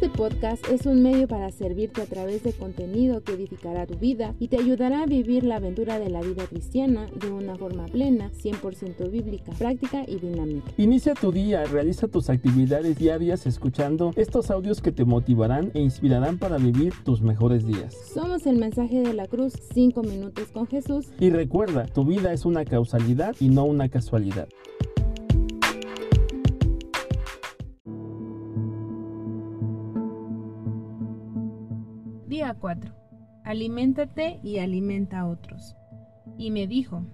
Este podcast es un medio para servirte a través de contenido que edificará tu vida y te ayudará a vivir la aventura de la vida cristiana de una forma plena, 100% bíblica, práctica y dinámica. Inicia tu día, realiza tus actividades diarias escuchando estos audios que te motivarán e inspirarán para vivir tus mejores días. Somos el mensaje de la cruz, 5 minutos con Jesús. Y recuerda, tu vida es una causalidad y no una casualidad. Día 4. Aliméntate y alimenta a otros. Y me dijo,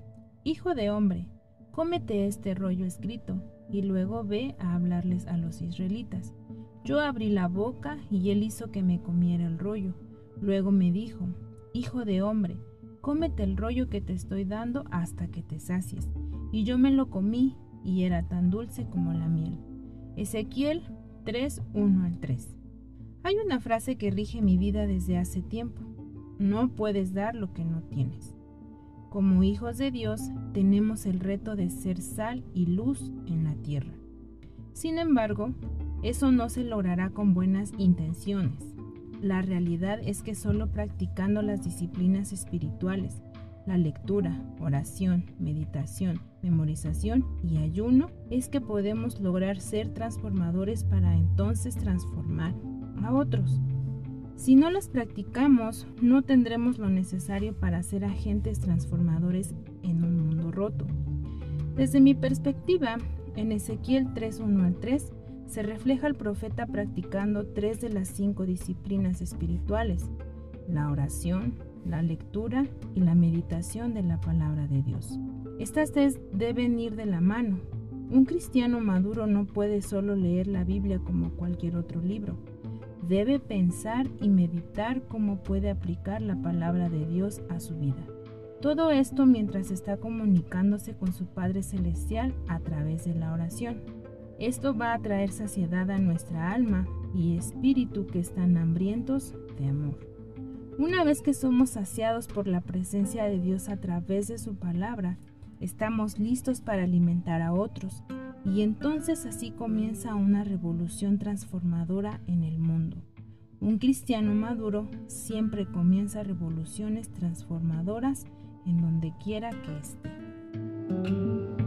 Hijo de hombre, cómete este rollo escrito, y luego ve a hablarles a los israelitas. Yo abrí la boca y él hizo que me comiera el rollo. Luego me dijo, Hijo de hombre, cómete el rollo que te estoy dando hasta que te sacies. Y yo me lo comí, y era tan dulce como la miel. Ezequiel 3, 1 al 3. Hay una frase que rige mi vida desde hace tiempo. No puedes dar lo que no tienes. Como hijos de Dios tenemos el reto de ser sal y luz en la tierra. Sin embargo, eso no se logrará con buenas intenciones. La realidad es que solo practicando las disciplinas espirituales, la lectura, oración, meditación, memorización y ayuno, es que podemos lograr ser transformadores para entonces transformar a otros. Si no las practicamos, no tendremos lo necesario para ser agentes transformadores en un mundo roto. Desde mi perspectiva, en Ezequiel 3.1 al 3 se refleja el profeta practicando tres de las cinco disciplinas espirituales, la oración, la lectura y la meditación de la palabra de Dios. Estas tres deben ir de la mano. Un cristiano maduro no puede solo leer la Biblia como cualquier otro libro debe pensar y meditar cómo puede aplicar la palabra de Dios a su vida. Todo esto mientras está comunicándose con su Padre Celestial a través de la oración. Esto va a traer saciedad a nuestra alma y espíritu que están hambrientos de amor. Una vez que somos saciados por la presencia de Dios a través de su palabra, estamos listos para alimentar a otros y entonces así comienza una revolución transformadora en el mundo. Un cristiano maduro siempre comienza revoluciones transformadoras en donde quiera que esté.